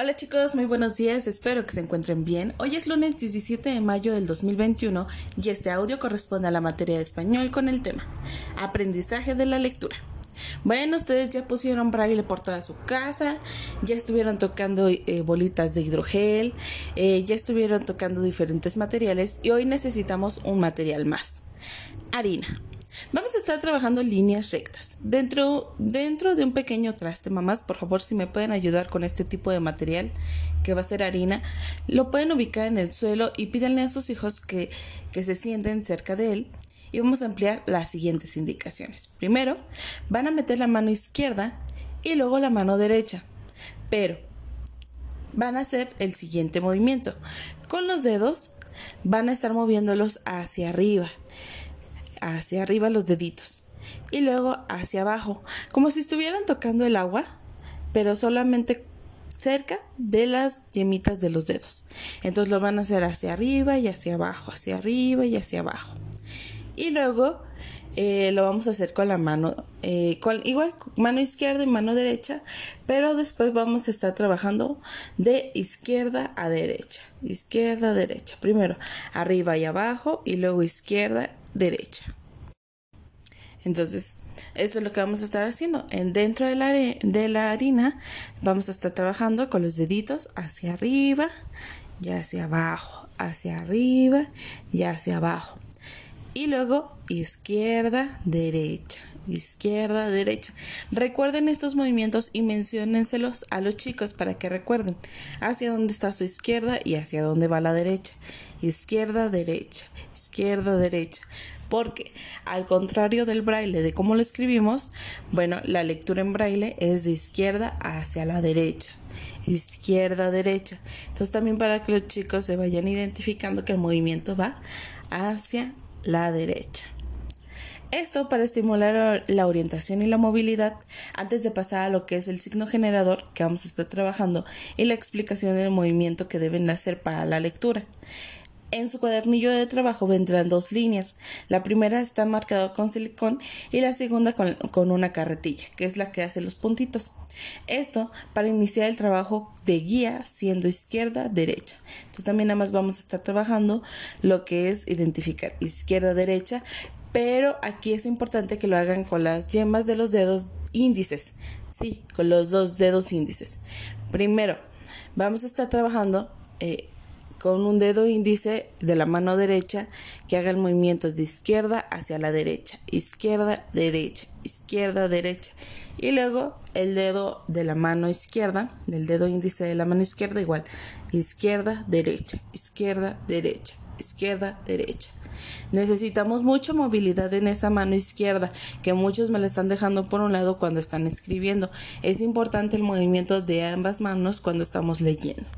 Hola chicos, muy buenos días, espero que se encuentren bien. Hoy es lunes 17 de mayo del 2021 y este audio corresponde a la materia de español con el tema Aprendizaje de la lectura. Bueno, ustedes ya pusieron braille por toda su casa, ya estuvieron tocando eh, bolitas de hidrogel, eh, ya estuvieron tocando diferentes materiales y hoy necesitamos un material más. Harina. Vamos a estar trabajando líneas rectas. Dentro, dentro de un pequeño traste, mamás, por favor, si me pueden ayudar con este tipo de material que va a ser harina, lo pueden ubicar en el suelo y pídanle a sus hijos que, que se sienten cerca de él. Y vamos a ampliar las siguientes indicaciones. Primero, van a meter la mano izquierda y luego la mano derecha. Pero van a hacer el siguiente movimiento. Con los dedos van a estar moviéndolos hacia arriba hacia arriba los deditos y luego hacia abajo, como si estuvieran tocando el agua, pero solamente cerca de las yemitas de los dedos. Entonces lo van a hacer hacia arriba y hacia abajo, hacia arriba y hacia abajo. Y luego eh, lo vamos a hacer con la mano, eh, igual mano izquierda y mano derecha, pero después vamos a estar trabajando de izquierda a derecha, izquierda, derecha. Primero arriba y abajo y luego izquierda derecha. Entonces, eso es lo que vamos a estar haciendo. En, dentro de la, de la harina vamos a estar trabajando con los deditos hacia arriba y hacia abajo, hacia arriba y hacia abajo. Y luego izquierda, derecha, izquierda, derecha. Recuerden estos movimientos y menciónenselos a los chicos para que recuerden hacia dónde está su izquierda y hacia dónde va la derecha. Izquierda, derecha, izquierda, derecha. Porque al contrario del braille de cómo lo escribimos, bueno, la lectura en braille es de izquierda hacia la derecha izquierda, derecha. Entonces también para que los chicos se vayan identificando que el movimiento va hacia la derecha. Esto para estimular la orientación y la movilidad antes de pasar a lo que es el signo generador que vamos a estar trabajando y la explicación del movimiento que deben hacer para la lectura. En su cuadernillo de trabajo vendrán dos líneas. La primera está marcada con silicón y la segunda con, una carretilla, que es la que hace los puntitos. Esto para iniciar el trabajo de guía siendo izquierda, derecha. Entonces también nada más vamos a estar trabajando lo que es identificar izquierda, derecha, pero aquí es importante que lo hagan con las yemas de los dedos índices. Sí, con los dos dedos índices. Primero, vamos a estar trabajando eh, con un dedo índice de la mano derecha que haga el movimiento de izquierda hacia la derecha, izquierda, derecha, izquierda, derecha. Y luego el dedo de la mano izquierda, del dedo índice de la mano izquierda igual, izquierda, derecha, izquierda, derecha, izquierda, derecha. Necesitamos mucha movilidad en esa mano izquierda, que muchos me la están dejando por un lado cuando están escribiendo. Es importante el movimiento de ambas manos cuando estamos leyendo.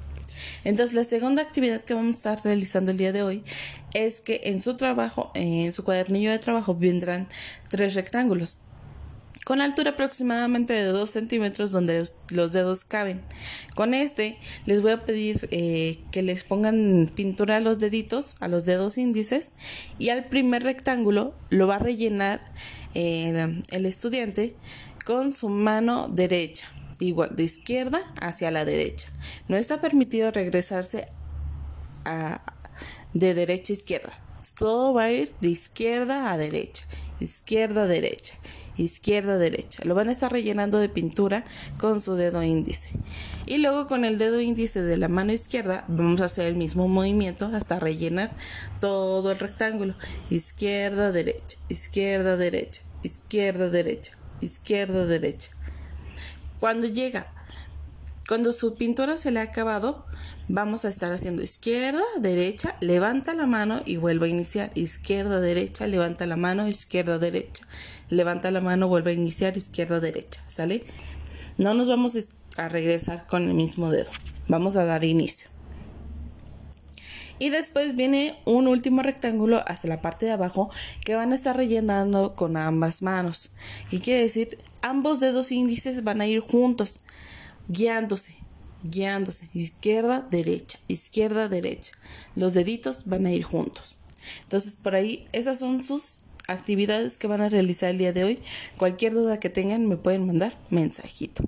Entonces, la segunda actividad que vamos a estar realizando el día de hoy es que en su trabajo, en su cuadernillo de trabajo, vendrán tres rectángulos con altura aproximadamente de 2 centímetros donde los dedos caben. Con este les voy a pedir eh, que les pongan pintura a los deditos, a los dedos índices y al primer rectángulo lo va a rellenar eh, el estudiante con su mano derecha igual de izquierda hacia la derecha. No está permitido regresarse de derecha a izquierda. Todo va a ir de izquierda a derecha, izquierda a derecha, izquierda a derecha. Lo van a estar rellenando de pintura con su dedo índice. Y luego con el dedo índice de la mano izquierda vamos a hacer el mismo movimiento hasta rellenar todo el rectángulo. Izquierda, derecha, izquierda, derecha, izquierda, derecha, izquierda, derecha. Cuando llega, cuando su pintura se le ha acabado, vamos a estar haciendo izquierda, derecha, levanta la mano y vuelve a iniciar. Izquierda, derecha, levanta la mano, izquierda, derecha. Levanta la mano, vuelve a iniciar, izquierda, derecha. ¿Sale? No nos vamos a regresar con el mismo dedo. Vamos a dar inicio. Y después viene un último rectángulo hasta la parte de abajo que van a estar rellenando con ambas manos. Y quiere decir, ambos dedos índices van a ir juntos, guiándose, guiándose. Izquierda, derecha, izquierda, derecha. Los deditos van a ir juntos. Entonces, por ahí, esas son sus actividades que van a realizar el día de hoy. Cualquier duda que tengan, me pueden mandar mensajito.